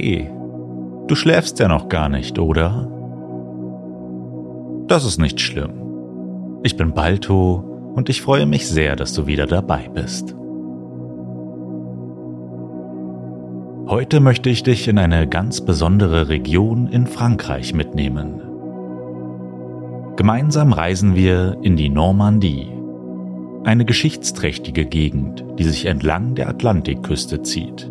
Hey, du schläfst ja noch gar nicht, oder? Das ist nicht schlimm. Ich bin Balto und ich freue mich sehr, dass du wieder dabei bist. Heute möchte ich dich in eine ganz besondere Region in Frankreich mitnehmen. Gemeinsam reisen wir in die Normandie, eine geschichtsträchtige Gegend, die sich entlang der Atlantikküste zieht.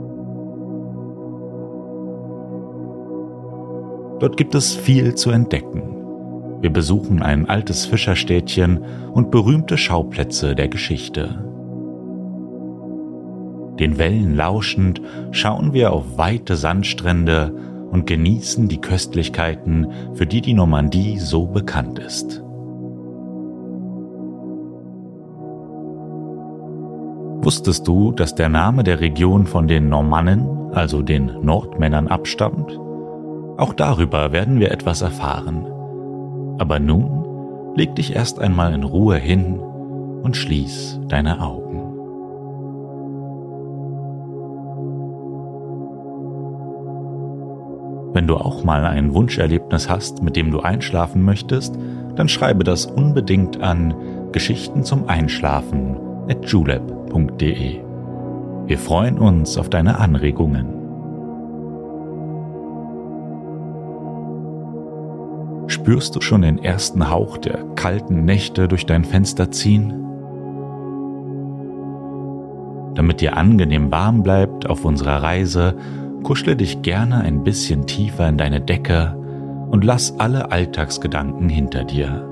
Dort gibt es viel zu entdecken. Wir besuchen ein altes Fischerstädtchen und berühmte Schauplätze der Geschichte. Den Wellen lauschend schauen wir auf weite Sandstrände und genießen die Köstlichkeiten, für die die Normandie so bekannt ist. Wusstest du, dass der Name der Region von den Normannen, also den Nordmännern, abstammt? Auch darüber werden wir etwas erfahren. Aber nun leg dich erst einmal in Ruhe hin und schließ deine Augen. Wenn du auch mal ein Wunscherlebnis hast, mit dem du einschlafen möchtest, dann schreibe das unbedingt an Geschichten zum Einschlafen at julep.de. Wir freuen uns auf deine Anregungen. Spürst du schon den ersten Hauch der kalten Nächte durch dein Fenster ziehen? Damit dir angenehm warm bleibt auf unserer Reise, kuschle dich gerne ein bisschen tiefer in deine Decke und lass alle Alltagsgedanken hinter dir.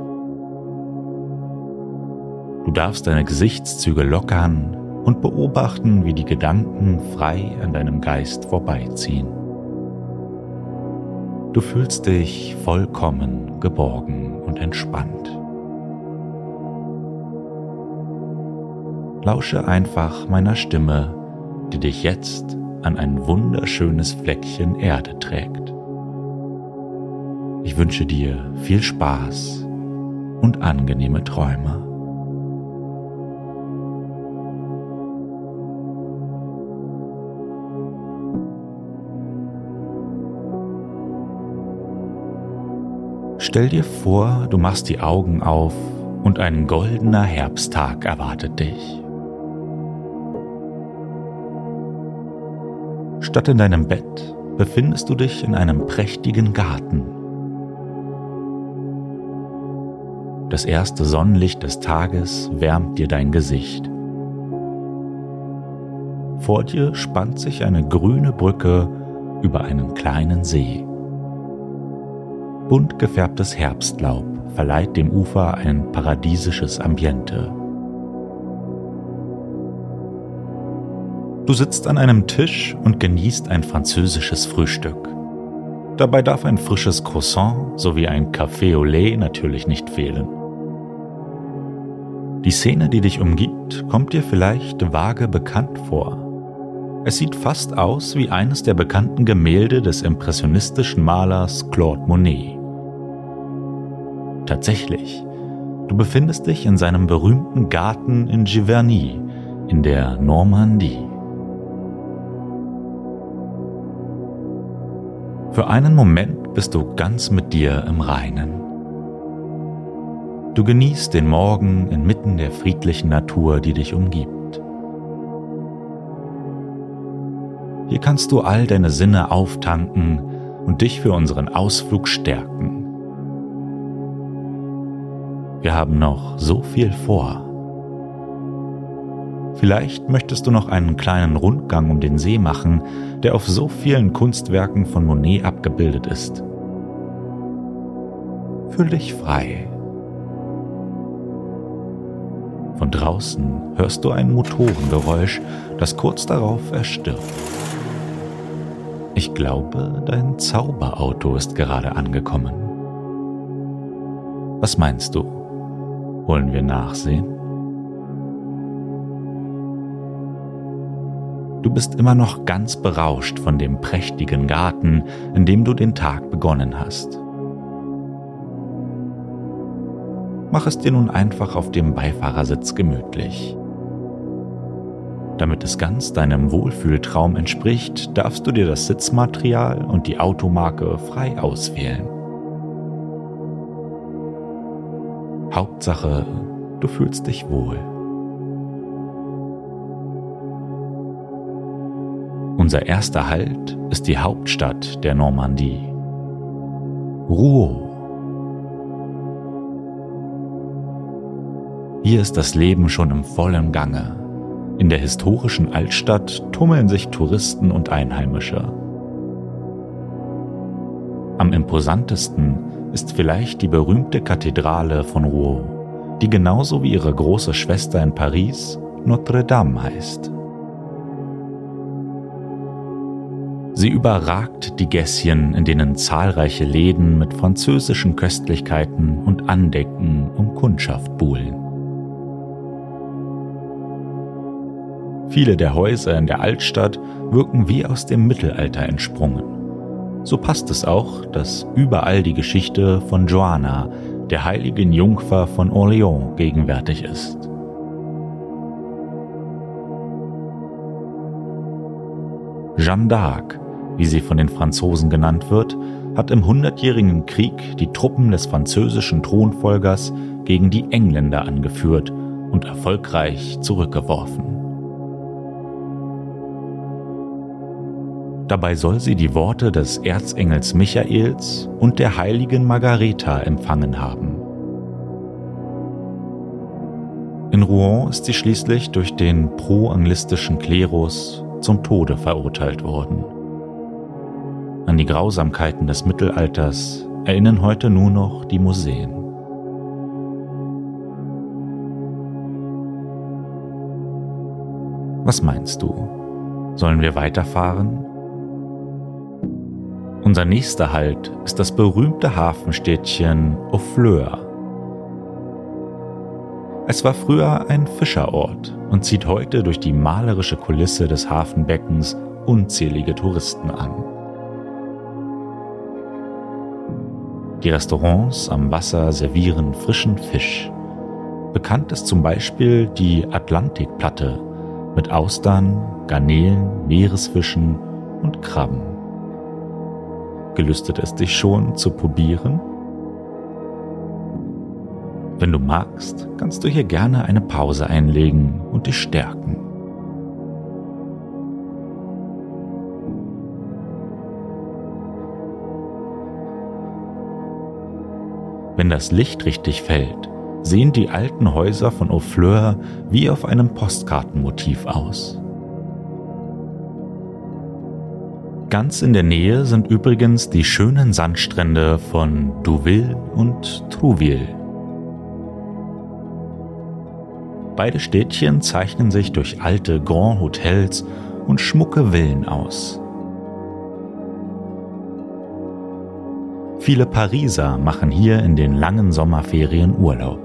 Du darfst deine Gesichtszüge lockern und beobachten, wie die Gedanken frei an deinem Geist vorbeiziehen. Du fühlst dich vollkommen geborgen und entspannt. Lausche einfach meiner Stimme, die dich jetzt an ein wunderschönes Fleckchen Erde trägt. Ich wünsche dir viel Spaß und angenehme Träume. Stell dir vor, du machst die Augen auf und ein goldener Herbsttag erwartet dich. Statt in deinem Bett befindest du dich in einem prächtigen Garten. Das erste Sonnenlicht des Tages wärmt dir dein Gesicht. Vor dir spannt sich eine grüne Brücke über einen kleinen See. Bunt gefärbtes Herbstlaub verleiht dem Ufer ein paradiesisches Ambiente. Du sitzt an einem Tisch und genießt ein französisches Frühstück. Dabei darf ein frisches Croissant sowie ein Café au lait natürlich nicht fehlen. Die Szene, die dich umgibt, kommt dir vielleicht vage bekannt vor. Es sieht fast aus wie eines der bekannten Gemälde des impressionistischen Malers Claude Monet. Tatsächlich, du befindest dich in seinem berühmten Garten in Giverny in der Normandie. Für einen Moment bist du ganz mit dir im Reinen. Du genießt den Morgen inmitten der friedlichen Natur, die dich umgibt. Hier kannst du all deine Sinne auftanken und dich für unseren Ausflug stärken. Wir haben noch so viel vor. Vielleicht möchtest du noch einen kleinen Rundgang um den See machen, der auf so vielen Kunstwerken von Monet abgebildet ist. Fühl dich frei. Von draußen hörst du ein Motorengeräusch, das kurz darauf erstirbt. Ich glaube, dein Zauberauto ist gerade angekommen. Was meinst du? Wollen wir nachsehen? Du bist immer noch ganz berauscht von dem prächtigen Garten, in dem du den Tag begonnen hast. Mach es dir nun einfach auf dem Beifahrersitz gemütlich. Damit es ganz deinem Wohlfühltraum entspricht, darfst du dir das Sitzmaterial und die Automarke frei auswählen. Hauptsache, du fühlst dich wohl. Unser erster Halt ist die Hauptstadt der Normandie. Rouen. Hier ist das Leben schon im vollen Gange. In der historischen Altstadt tummeln sich Touristen und Einheimische. Am imposantesten ist vielleicht die berühmte Kathedrale von Rouen, die genauso wie ihre große Schwester in Paris Notre Dame heißt. Sie überragt die Gässchen, in denen zahlreiche Läden mit französischen Köstlichkeiten und Andecken um Kundschaft buhlen. Viele der Häuser in der Altstadt wirken wie aus dem Mittelalter entsprungen. So passt es auch, dass überall die Geschichte von Joanna, der heiligen Jungfer von Orléans, gegenwärtig ist. Jeanne d'Arc, wie sie von den Franzosen genannt wird, hat im Hundertjährigen Krieg die Truppen des französischen Thronfolgers gegen die Engländer angeführt und erfolgreich zurückgeworfen. Dabei soll sie die Worte des Erzengels Michaels und der heiligen Margareta empfangen haben. In Rouen ist sie schließlich durch den pro-anglistischen Klerus zum Tode verurteilt worden. An die Grausamkeiten des Mittelalters erinnern heute nur noch die Museen. Was meinst du? Sollen wir weiterfahren unser nächster Halt ist das berühmte Hafenstädtchen Offleur. Es war früher ein Fischerort und zieht heute durch die malerische Kulisse des Hafenbeckens unzählige Touristen an. Die Restaurants am Wasser servieren frischen Fisch. Bekannt ist zum Beispiel die Atlantikplatte mit Austern, Garnelen, Meeresfischen und Krabben. Gelüstet es dich schon zu probieren? Wenn du magst, kannst du hier gerne eine Pause einlegen und dich stärken. Wenn das Licht richtig fällt, sehen die alten Häuser von Aufleur wie auf einem Postkartenmotiv aus. Ganz in der Nähe sind übrigens die schönen Sandstrände von Douville und Trouville. Beide Städtchen zeichnen sich durch alte Grand Hotels und schmucke Villen aus. Viele Pariser machen hier in den langen Sommerferien Urlaub.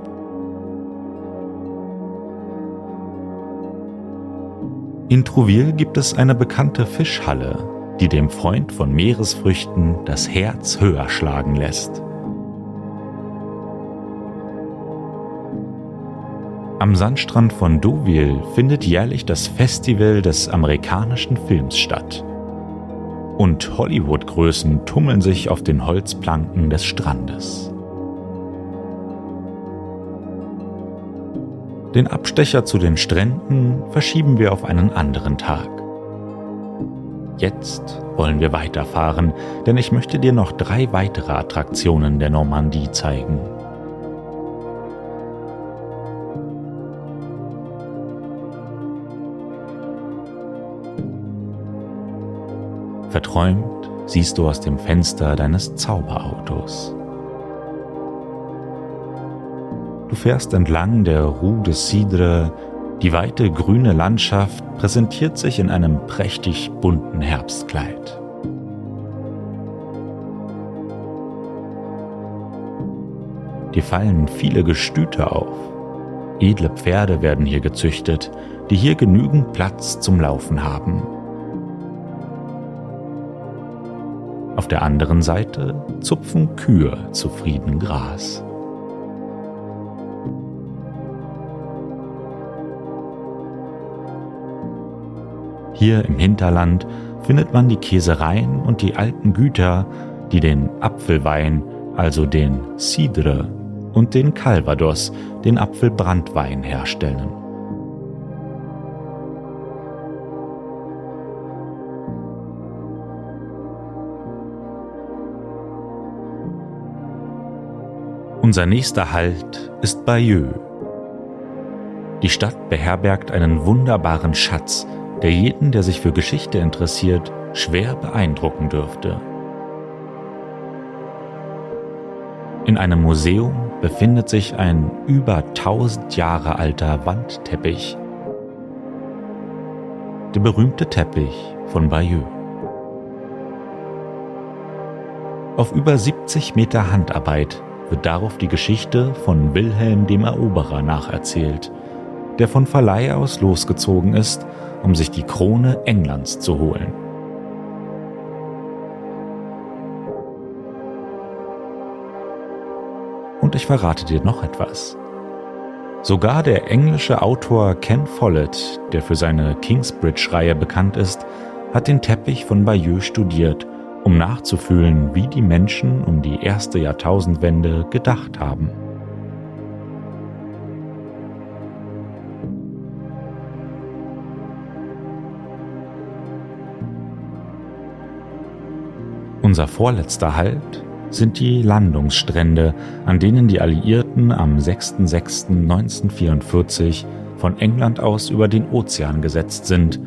In Trouville gibt es eine bekannte Fischhalle, die dem Freund von Meeresfrüchten das Herz höher schlagen lässt. Am Sandstrand von Deauville findet jährlich das Festival des amerikanischen Films statt. Und Hollywood-Größen tummeln sich auf den Holzplanken des Strandes. Den Abstecher zu den Stränden verschieben wir auf einen anderen Tag. Jetzt wollen wir weiterfahren, denn ich möchte dir noch drei weitere Attraktionen der Normandie zeigen. Verträumt siehst du aus dem Fenster deines Zauberautos. Du fährst entlang der Rue de Cidre, die weite grüne Landschaft präsentiert sich in einem prächtig bunten Herbstkleid. Dir fallen viele Gestüte auf. Edle Pferde werden hier gezüchtet, die hier genügend Platz zum Laufen haben. Auf der anderen Seite zupfen Kühe zufrieden Gras. Hier im Hinterland findet man die Käsereien und die alten Güter, die den Apfelwein, also den Cidre, und den Calvados, den Apfelbrandwein, herstellen. Unser nächster Halt ist Bayeux. Die Stadt beherbergt einen wunderbaren Schatz, der jeden, der sich für Geschichte interessiert, schwer beeindrucken dürfte. In einem Museum befindet sich ein über 1000 Jahre alter Wandteppich. Der berühmte Teppich von Bayeux. Auf über 70 Meter Handarbeit wird darauf die Geschichte von Wilhelm dem Eroberer nacherzählt, der von Verleih aus losgezogen ist, um sich die Krone Englands zu holen. Und ich verrate dir noch etwas. Sogar der englische Autor Ken Follett, der für seine Kingsbridge-Reihe bekannt ist, hat den Teppich von Bayeux studiert um nachzufühlen, wie die Menschen um die erste Jahrtausendwende gedacht haben. Unser vorletzter Halt sind die Landungsstrände, an denen die Alliierten am 6.6.1944 von England aus über den Ozean gesetzt sind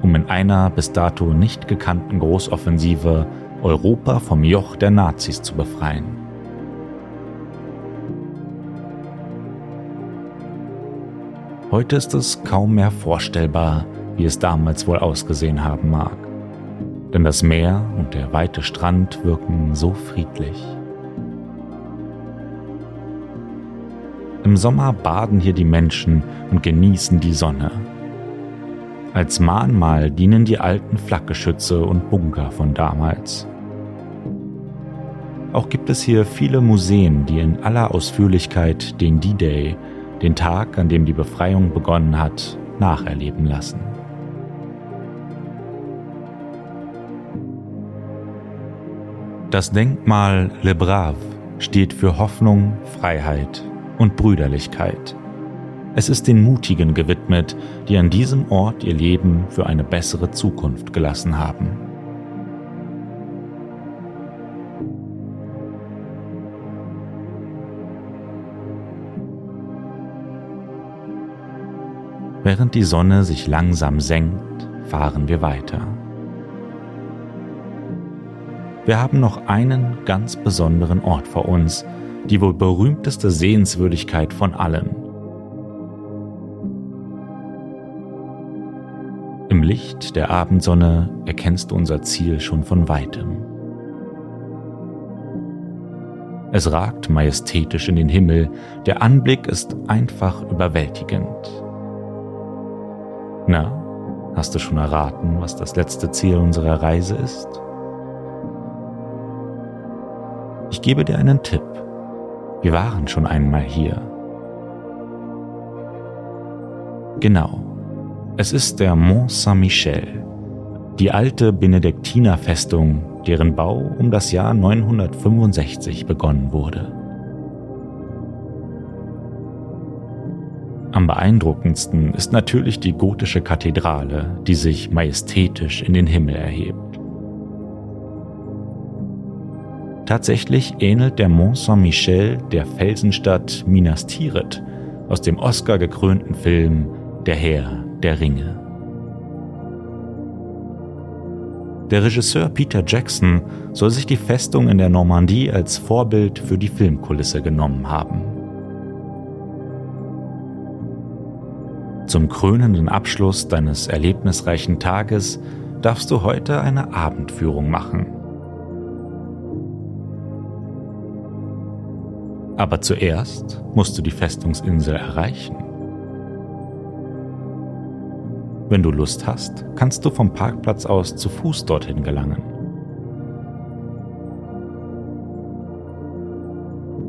um in einer bis dato nicht gekannten Großoffensive Europa vom Joch der Nazis zu befreien. Heute ist es kaum mehr vorstellbar, wie es damals wohl ausgesehen haben mag. Denn das Meer und der weite Strand wirken so friedlich. Im Sommer baden hier die Menschen und genießen die Sonne. Als Mahnmal dienen die alten Flakgeschütze und Bunker von damals. Auch gibt es hier viele Museen, die in aller Ausführlichkeit den D-Day, den Tag, an dem die Befreiung begonnen hat, nacherleben lassen. Das Denkmal Le Brave steht für Hoffnung, Freiheit und Brüderlichkeit. Es ist den Mutigen gewidmet, die an diesem Ort ihr Leben für eine bessere Zukunft gelassen haben. Während die Sonne sich langsam senkt, fahren wir weiter. Wir haben noch einen ganz besonderen Ort vor uns, die wohl berühmteste Sehenswürdigkeit von allen, Im Licht der Abendsonne erkennst du unser Ziel schon von weitem. Es ragt majestätisch in den Himmel, der Anblick ist einfach überwältigend. Na, hast du schon erraten, was das letzte Ziel unserer Reise ist? Ich gebe dir einen Tipp. Wir waren schon einmal hier. Genau. Es ist der Mont Saint-Michel, die alte Benediktinerfestung, deren Bau um das Jahr 965 begonnen wurde. Am beeindruckendsten ist natürlich die gotische Kathedrale, die sich majestätisch in den Himmel erhebt. Tatsächlich ähnelt der Mont Saint-Michel der Felsenstadt Minas Tirith aus dem Oscar gekrönten Film Der Herr der Ringe. Der Regisseur Peter Jackson soll sich die Festung in der Normandie als Vorbild für die Filmkulisse genommen haben. Zum krönenden Abschluss deines erlebnisreichen Tages darfst du heute eine Abendführung machen. Aber zuerst musst du die Festungsinsel erreichen. Wenn du Lust hast, kannst du vom Parkplatz aus zu Fuß dorthin gelangen.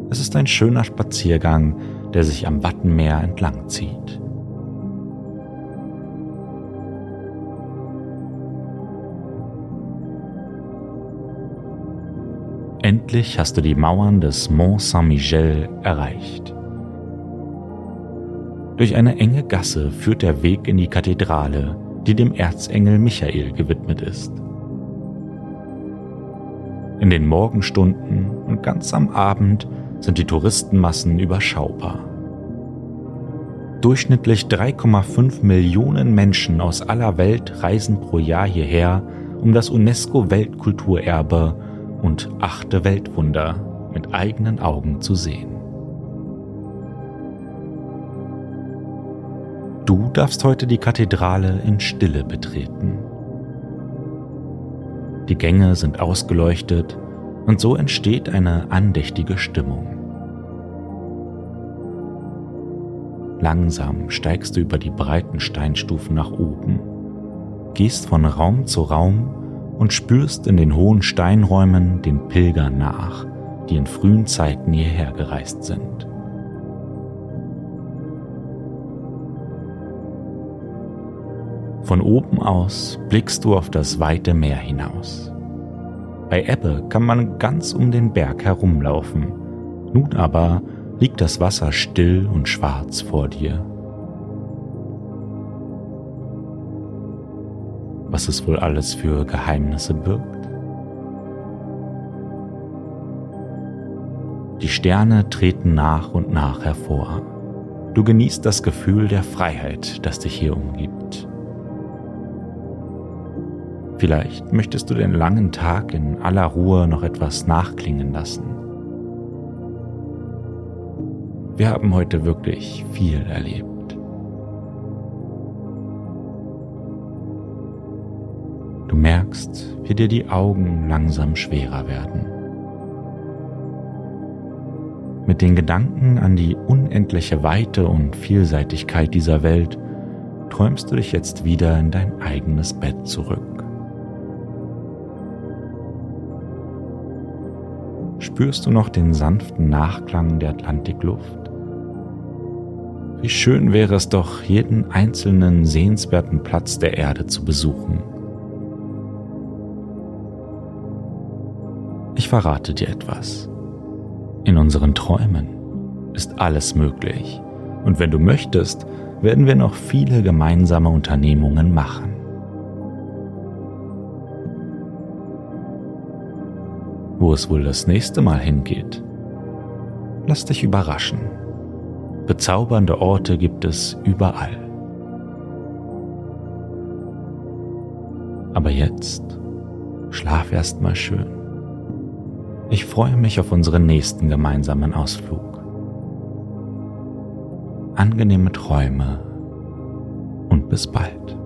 Es ist ein schöner Spaziergang, der sich am Wattenmeer entlang zieht. Endlich hast du die Mauern des Mont Saint-Michel erreicht. Durch eine enge Gasse führt der Weg in die Kathedrale, die dem Erzengel Michael gewidmet ist. In den Morgenstunden und ganz am Abend sind die Touristenmassen überschaubar. Durchschnittlich 3,5 Millionen Menschen aus aller Welt reisen pro Jahr hierher, um das UNESCO-Weltkulturerbe und achte Weltwunder mit eigenen Augen zu sehen. Du darfst heute die Kathedrale in Stille betreten. Die Gänge sind ausgeleuchtet und so entsteht eine andächtige Stimmung. Langsam steigst du über die breiten Steinstufen nach oben, gehst von Raum zu Raum und spürst in den hohen Steinräumen den Pilgern nach, die in frühen Zeiten hierher gereist sind. Von oben aus blickst du auf das weite Meer hinaus. Bei Ebbe kann man ganz um den Berg herumlaufen, nun aber liegt das Wasser still und schwarz vor dir. Was es wohl alles für Geheimnisse birgt? Die Sterne treten nach und nach hervor. Du genießt das Gefühl der Freiheit, das dich hier umgibt. Vielleicht möchtest du den langen Tag in aller Ruhe noch etwas nachklingen lassen. Wir haben heute wirklich viel erlebt. Merkst, wie dir die Augen langsam schwerer werden. Mit den Gedanken an die unendliche Weite und Vielseitigkeit dieser Welt träumst du dich jetzt wieder in dein eigenes Bett zurück. Spürst du noch den sanften Nachklang der Atlantikluft? Wie schön wäre es doch, jeden einzelnen sehenswerten Platz der Erde zu besuchen. Ich verrate dir etwas. In unseren Träumen ist alles möglich. Und wenn du möchtest, werden wir noch viele gemeinsame Unternehmungen machen. Wo es wohl das nächste Mal hingeht? Lass dich überraschen. Bezaubernde Orte gibt es überall. Aber jetzt schlaf erst mal schön. Ich freue mich auf unseren nächsten gemeinsamen Ausflug. Angenehme Träume und bis bald.